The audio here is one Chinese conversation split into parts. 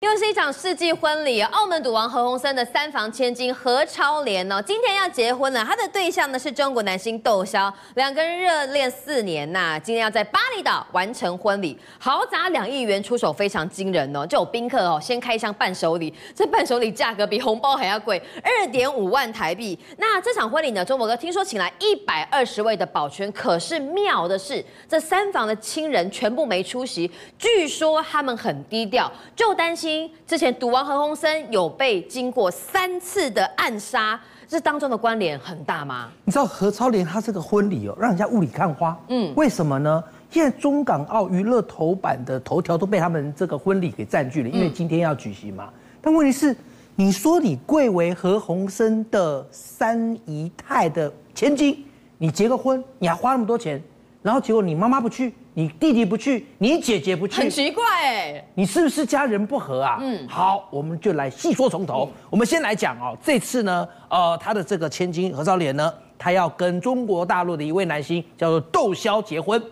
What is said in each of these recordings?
又是一场世纪婚礼，澳门赌王何鸿燊的三房千金何超莲哦，今天要结婚了。他的对象呢是中国男星窦骁，两个人热恋四年呐，今天要在巴厘岛完成婚礼，豪宅两亿元出手，非常惊人哦。就有宾客哦，先开箱伴手礼，这伴手礼价格比红包还要贵，二点五万台币。那这场婚礼呢，中国哥听说请来一百二十位的保全，可是妙的是，这三房的亲人全部没出席，据说他们很低调，就担心。之前赌王何鸿燊有被经过三次的暗杀，这当中的关联很大吗？你知道何超莲她这个婚礼哦，让人家雾里看花。嗯，为什么呢？现在中港澳娱乐头版的头条都被他们这个婚礼给占据了，因为今天要举行嘛。但问题是，你说你贵为何鸿燊的三姨太的千金，你结个婚，你还花那么多钱，然后结果你妈妈不去。你弟弟不去，你姐姐不去，很奇怪哎，你是不是家人不和啊？嗯，好，我们就来细说从头。我们先来讲哦，这次呢，呃，他的这个千金何超莲呢，他要跟中国大陆的一位男星叫做窦骁结婚，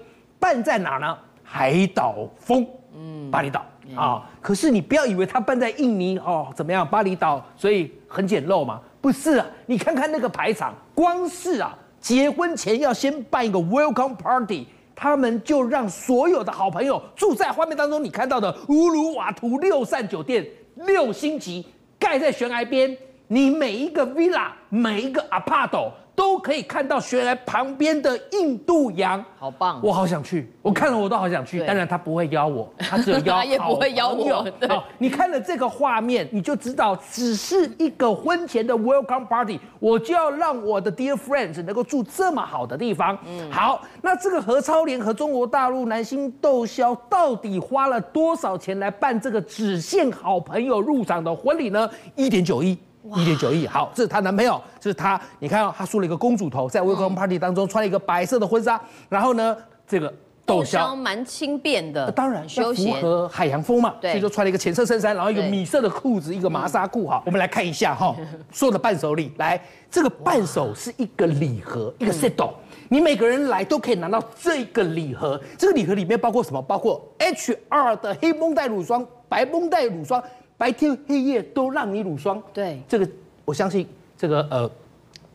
办在哪呢？海岛风，嗯，巴厘岛啊。可是你不要以为他办在印尼哦，怎么样？巴厘岛，所以很简陋嘛？不是啊，你看看那个排场，光是啊，结婚前要先办一个 welcome party。他们就让所有的好朋友住在画面当中，你看到的乌鲁瓦图六扇酒店六星级，盖在悬崖边，你每一个 villa，每一个 apart。都可以看到悬崖旁边的印度洋，好棒！我好想去，我看了我都好想去。当然他不会邀我，他只有邀 他也不会邀我。好，你看了这个画面，你就知道，只是一个婚前的 welcome party，我就要让我的 dear friends 能够住这么好的地方。嗯，好，那这个何超莲和中国大陆男星窦骁到底花了多少钱来办这个只限好朋友入场的婚礼呢？一点九亿。一点九亿，好，这是她男朋友，这是她，你看哦，她梳了一个公主头，在 welcome party 当中穿了一个白色的婚纱，然后呢，这个窦骁蛮轻便的，当然休符合海洋风嘛，所以就穿了一个浅色衬衫，然后一个米色的裤子，一个麻纱裤哈。我们来看一下哈，说的伴手礼，来，这个伴手是一个礼盒，一个 set，你每个人来都可以拿到这个礼盒，这个礼盒里面包括什么？包括 HR 的黑绷带乳霜、白绷带乳霜。白天黑夜都让你乳霜，对这个我相信这个呃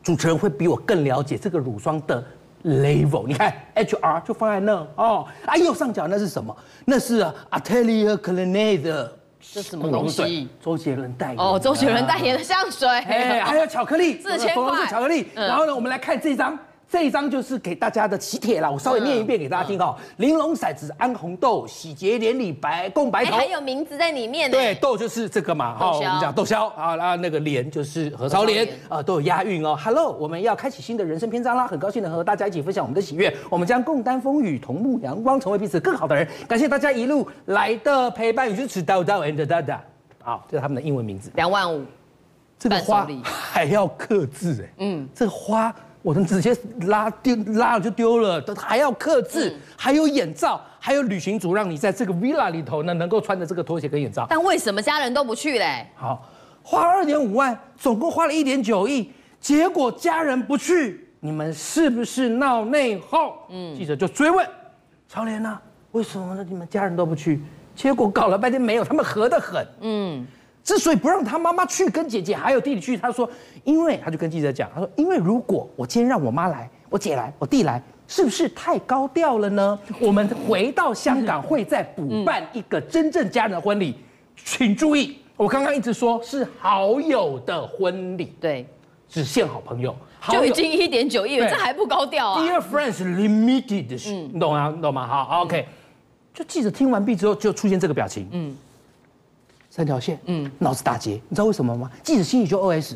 主持人会比我更了解这个乳霜的 level。你看 HR 就放在那哦，啊右上角那是什么？那是 Atelier Clinique 的，这什么东西？周杰伦代言哦，周杰伦代言的香水，哎，还有巧克力，四千块巧克力。然后呢，我们来看这张。这一张就是给大家的喜帖啦，我稍微念一遍给大家听哈。玲珑骰子安红豆，喜结连理白共白头，还有名字在里面。对，豆就是这个嘛，哈，我们讲窦骁啊，然后那个莲就是何超莲啊，都有押韵哦。Hello，我们要开启新的人生篇章啦，很高兴能和大家一起分享我们的喜悦，我们将共担风雨，同沐阳光，成为彼此更好的人。感谢大家一路来的陪伴与支持，叨叨 and 哒哒。好，这是他们的英文名字。两万五，这个花还要刻字哎，嗯，这个花。我们直接拉丢拉了就丢了，都还要克制，还有眼罩，还有旅行组让你在这个 villa 里头呢，能够穿着这个拖鞋跟眼罩。但为什么家人都不去嘞？好，花二点五万，总共花了一点九亿，结果家人不去，你们是不是闹内讧？嗯，记者就追问，超莲呢？为什么呢？你们家人都不去？结果搞了半天没有，他们合得很。嗯。之所以不让他妈妈去，跟姐姐还有弟弟去，他说，因为他就跟记者讲，他说，因为如果我今天让我妈来，我姐来，我弟来，是不是太高调了呢？我们回到香港会再补办一个真正家人的婚礼，请注意，我刚刚一直说是好友的婚礼，对，只限好朋友，就已经一点九亿元，这还不高调啊？Dear friends limited，你懂吗？懂吗？好，OK，就记者听完毕之后，就出现这个表情，嗯。三条线，嗯，脑子打结，你知道为什么吗？记者心里就 OS：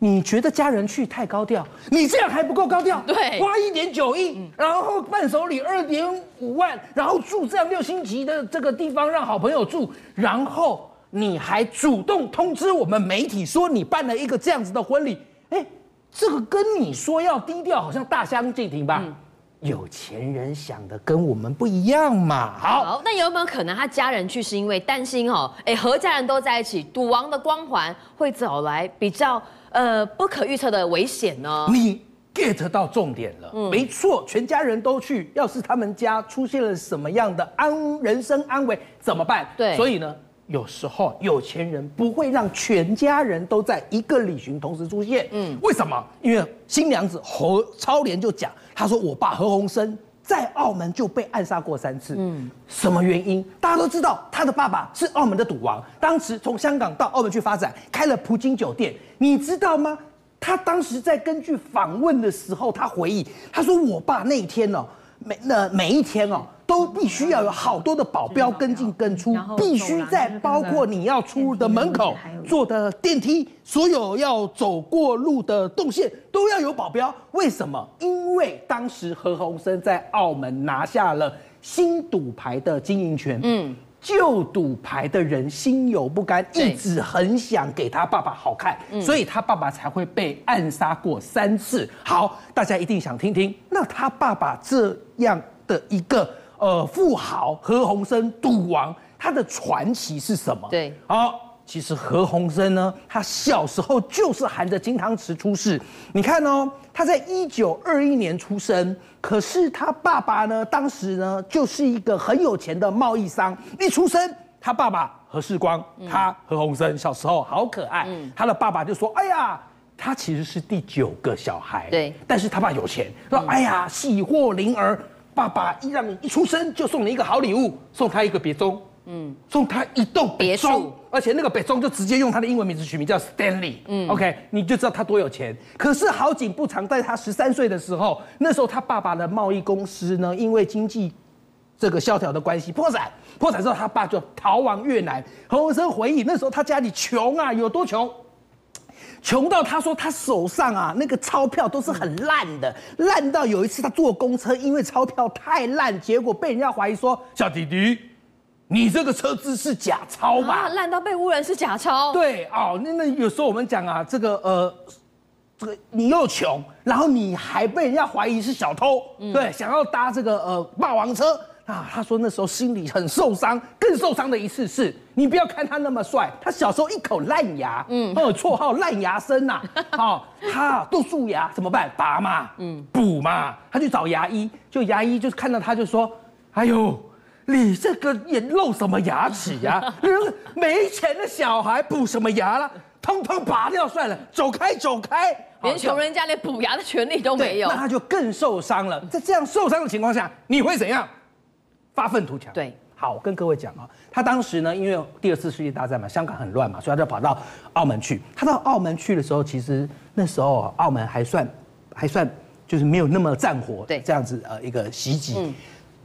你觉得家人去太高调，你这样还不够高调？对，花一点九亿，然后伴手礼二点五万，然后住这样六星级的这个地方让好朋友住，然后你还主动通知我们媒体说你办了一个这样子的婚礼，哎，这个跟你说要低调好像大相径庭吧？嗯有钱人想的跟我们不一样嘛。好，好，那有没有可能他家人去是因为担心哦？哎，何家人都在一起，赌王的光环会找来比较呃不可预测的危险呢？你 get 到重点了，嗯，没错，全家人都去，要是他们家出现了什么样的安人身安危怎么办？对，所以呢，有时候有钱人不会让全家人都在一个旅行同时出现。嗯，为什么？因为新娘子何超莲就讲，她说我爸何鸿燊在澳门就被暗杀过三次。嗯，什么原因？大家都知道，他的爸爸是澳门的赌王，当时从香港到澳门去发展，开了葡京酒店。你知道吗？他当时在根据访问的时候，他回忆，他说我爸那一天哦，每那每一天哦。都必须要有好多的保镖跟进跟出，必须在包括你要出入的门口、坐的电梯，所有要走过路的动线都要有保镖。为什么？因为当时何鸿燊在澳门拿下了新赌牌的经营权，嗯，旧赌牌的人心有不甘，一直很想给他爸爸好看，所以他爸爸才会被暗杀过三次。好，大家一定想听听，那他爸爸这样的一个。呃，富豪何鸿燊赌王，他的传奇是什么？对，好，其实何鸿燊呢，他小时候就是含着金汤匙出世。你看哦，他在一九二一年出生，可是他爸爸呢，当时呢就是一个很有钱的贸易商。一出生，他爸爸何世光，他何鸿燊小时候好可爱，嗯、他的爸爸就说：“哎呀，他其实是第九个小孩。”对，但是他爸有钱，说：“哎呀，喜获麟儿。”爸爸一让你一出生就送你一个好礼物，送他一个别钟，嗯，送他一栋别墅，而且那个别钟就直接用他的英文名字取名叫 Stanley，嗯，OK，你就知道他多有钱。可是好景不长，在他十三岁的时候，那时候他爸爸的贸易公司呢，因为经济这个萧条的关系破产，破产之后他爸就逃亡越南。何文生回忆那时候他家里穷啊，有多穷？穷到他说他手上啊那个钞票都是很烂的，烂到有一次他坐公车，因为钞票太烂，结果被人家怀疑说，小弟弟，你这个车子是假钞吧？啊，烂到被污染是假钞。对哦，那那有时候我们讲啊，这个呃，这个你又穷，然后你还被人家怀疑是小偷，嗯、对，想要搭这个呃霸王车。啊，他说那时候心里很受伤，更受伤的一次是，你不要看他那么帅，他小时候一口烂牙，嗯，哦，绰号烂牙生呐，哦，他都蛀牙怎么办？拔嘛，嗯，补嘛，他去找牙医，就牙医就看到他就说，哎呦，你这个也露什么牙齿呀、啊？没钱的小孩补什么牙了？通通拔掉算了，走开走开，连穷人家连补牙的权利都没有，那他就更受伤了。在这样受伤的情况下，你会怎样？发愤图强。对，好，我跟各位讲啊，他当时呢，因为第二次世界大战嘛，香港很乱嘛，所以他就跑到澳门去。他到澳门去的时候，其实那时候啊，澳门还算还算就是没有那么战火，对，这样子呃一个袭击。嗯，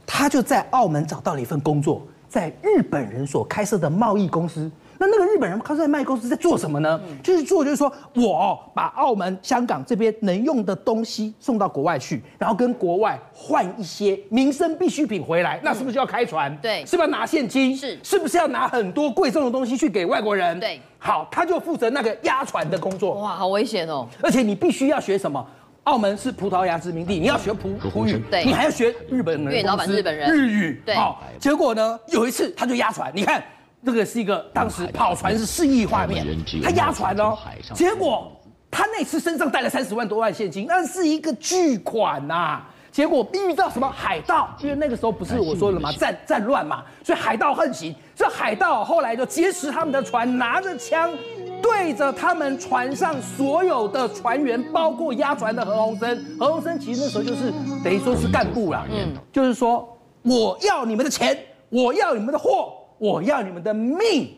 他就在澳门找到了一份工作，在日本人所开设的贸易公司。那那个日本人他在卖公司在做什么呢？嗯、就是做，就是说我把澳门、香港这边能用的东西送到国外去，然后跟国外换一些民生必需品回来，那是不是就要开船？对，是不是要拿现金？是，是不是要拿很多贵重的东西去给外国人？对，好，他就负责那个押船的工作。哇，好危险哦！而且你必须要学什么？澳门是葡萄牙殖民地，你要学葡葡语，对，你还要学日本人，因为老板是日本人，日语。对，好，结果呢，有一次他就押船，你看。这个是一个当时跑船是示意画面，他压船哦，结果他那次身上带了三十万多万现金，那是一个巨款呐、啊。结果遇到什么海盗？因为那个时候不是我说了吗？战战乱嘛，所以海盗横行。这海盗后来就劫持他们的船，拿着枪对着他们船上所有的船员，包括押船的何鸿燊。何鸿燊其实那时候就是等于说是干部啦，嗯，就是说我要你们的钱，我要你们的货。我要你们的命，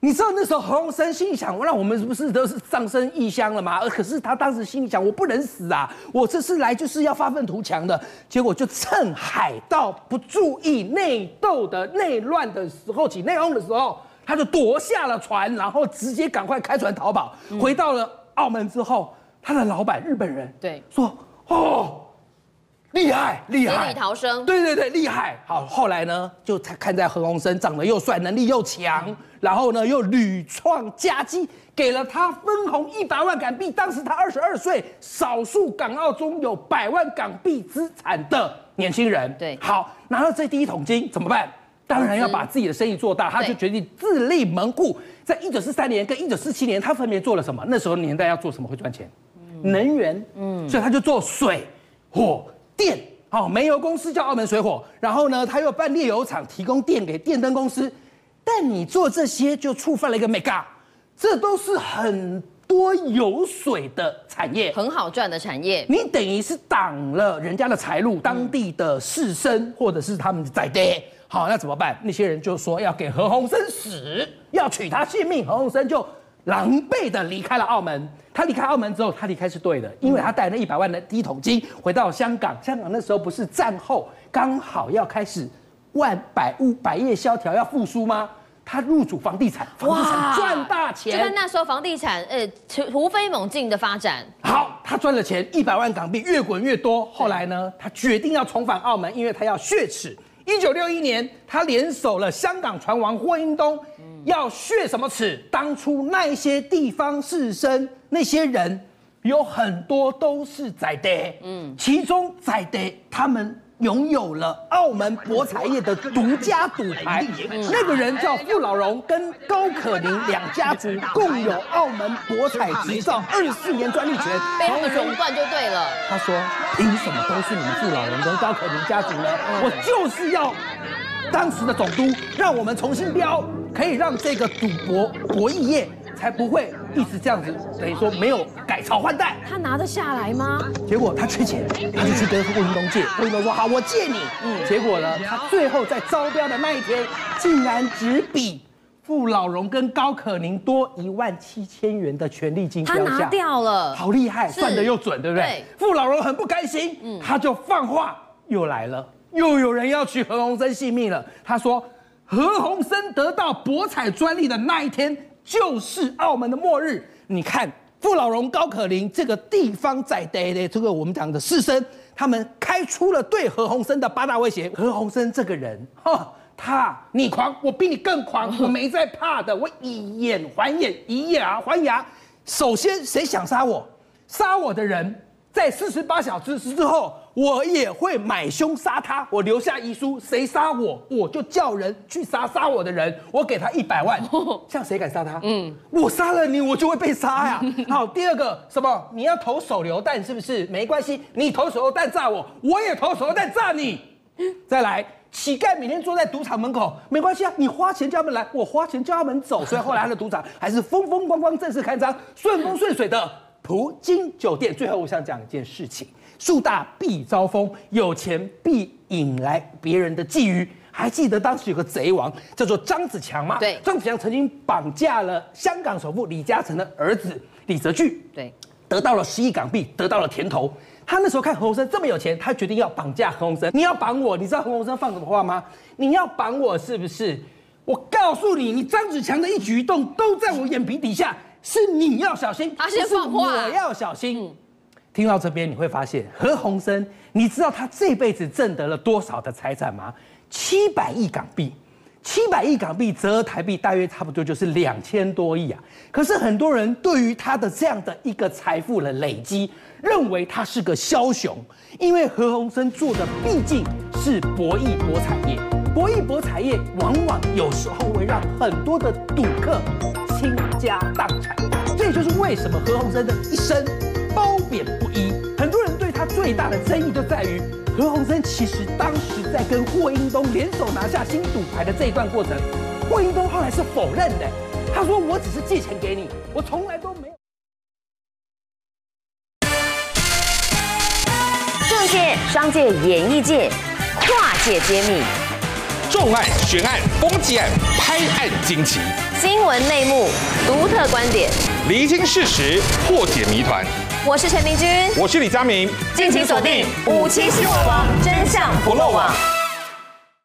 你知道那时候何鸿燊心里想，那我们是不是都是葬身异乡了吗？而可是他当时心里想，我不能死啊，我这次来就是要发愤图强的。结果就趁海盗不注意内斗的内乱的时候起内讧的时候，他就夺下了船，然后直接赶快开船逃跑。回到了澳门之后，他的老板日本人对说哦。厉害，厉害！死里逃生。对对对，厉害。好，后来呢，就看在何鸿燊长得又帅，能力又强，嗯、然后呢又屡创佳绩，给了他分红一百万港币。当时他二十二岁，少数港澳中有百万港币资产的年轻人。对，好，拿到这第一桶金怎么办？当然要把自己的生意做大，他就决定自立门户。在一九四三年跟一九四七年，他分别做了什么？那时候年代要做什么会赚钱？嗯、能源，嗯，所以他就做水、火。电，哦，煤油公司叫澳门水火，然后呢，他又办炼油厂，提供电给电灯公司。但你做这些就触犯了一个 mega，这都是很多油水的产业，很好赚的产业。你等于是挡了人家的财路，当地的士绅或者是他们在地，好，那怎么办？那些人就说要给何鸿燊死，要取他性命。何鸿燊就狼狈的离开了澳门。他离开澳门之后，他离开是对的，因为他带了一百万的第一桶金回到香港。香港那时候不是战后刚好要开始万百物百业萧条要复苏吗？他入主房地产，房地产赚大钱。就跟那时候房地产，呃，突飞猛进的发展。好，他赚了钱，一百万港币越滚越多。后来呢，他决定要重返澳门，因为他要血耻。一九六一年，他联手了香港船王霍英东，要血什么耻？当初那一些地方士绅，那些人有很多都是仔爹，嗯，其中仔爹他们。拥有了澳门博彩业的独家赌牌，那个人叫傅老荣，跟高可宁两家族共有澳门博彩执照二十四年专利权，被他们垄断就对了。他说：“凭什么都是你们傅老荣跟高可宁家族呢？我就是要当时的总督，让我们重新标，可以让这个赌博博弈业。”才不会一直这样子，等于说没有改朝换代。他拿得下来吗？结果他缺钱，他就去跟霍英东借。霍英东说好，我借你。嗯。结果呢，他最后在招标的那一天，竟然只比傅老荣跟高可宁多一万七千元的权利金。他拿掉了，好厉害，算的又准，对不对？傅老荣很不甘心，嗯，他就放话又来了，又有人要取何鸿燊性命了。他说，何鸿燊得到博彩专利的那一天。就是澳门的末日。你看，傅老荣、高可林这个地方在地的这个我们讲的士绅，他们开出了对何鸿燊的八大威胁。何鸿燊这个人，哈，他你狂，我比你更狂，我没在怕的，我以眼还眼，以牙还牙。首先，谁想杀我？杀我的人。在四十八小时之后，我也会买凶杀他。我留下遗书，谁杀我，我就叫人去杀杀我的人。我给他一百万，像谁敢杀他？嗯，我杀了你，我就会被杀呀。好，第二个什么？你要投手榴弹是不是？没关系，你投手榴弹炸我，我也投手榴弹炸你。再来，乞丐每天坐在赌场门口，没关系啊，你花钱叫他们来，我花钱叫他们走。所以后来他的赌场还是风风光光、正式开张、顺风顺水的。葡京酒店，最后我想讲一件事情：树大必招风，有钱必引来别人的觊觎。还记得当时有个贼王叫做张子强吗？对，张子强曾经绑架了香港首富李嘉诚的儿子李泽钜，对，得到了十亿港币，得到了甜头。他那时候看何鸿燊这么有钱，他决定要绑架何鸿燊。你要绑我，你知道何鸿燊放什么话吗？你要绑我是不是？我告诉你，你张子强的一举一动都在我眼皮底下。是你要小心，他先放话，我要小心。嗯、听到这边，你会发现何鸿燊，你知道他这辈子挣得了多少的财产吗？七百亿港币，七百亿港币折合台币大约差不多就是两千多亿啊。可是很多人对于他的这样的一个财富的累积，认为他是个枭雄，因为何鸿燊做的毕竟是博弈博彩业，博弈博彩业往往有时候会让很多的赌客。倾家荡产，这也就是为什么何鸿燊的一生褒贬不一。很多人对他最大的争议就在于，何鸿燊其实当时在跟霍英东联手拿下新赌牌的这一段过程，霍英东后来是否认的。他说：“我只是借钱给你，我从来都没有。”政界、商界、演艺界，跨界揭秘，重案、悬案、攻击案、拍案惊奇。新闻内幕，独特观点，厘清事实，破解谜团。我是陈明君，我是李佳明，敬请锁定《五七新闻网》，真相不漏网。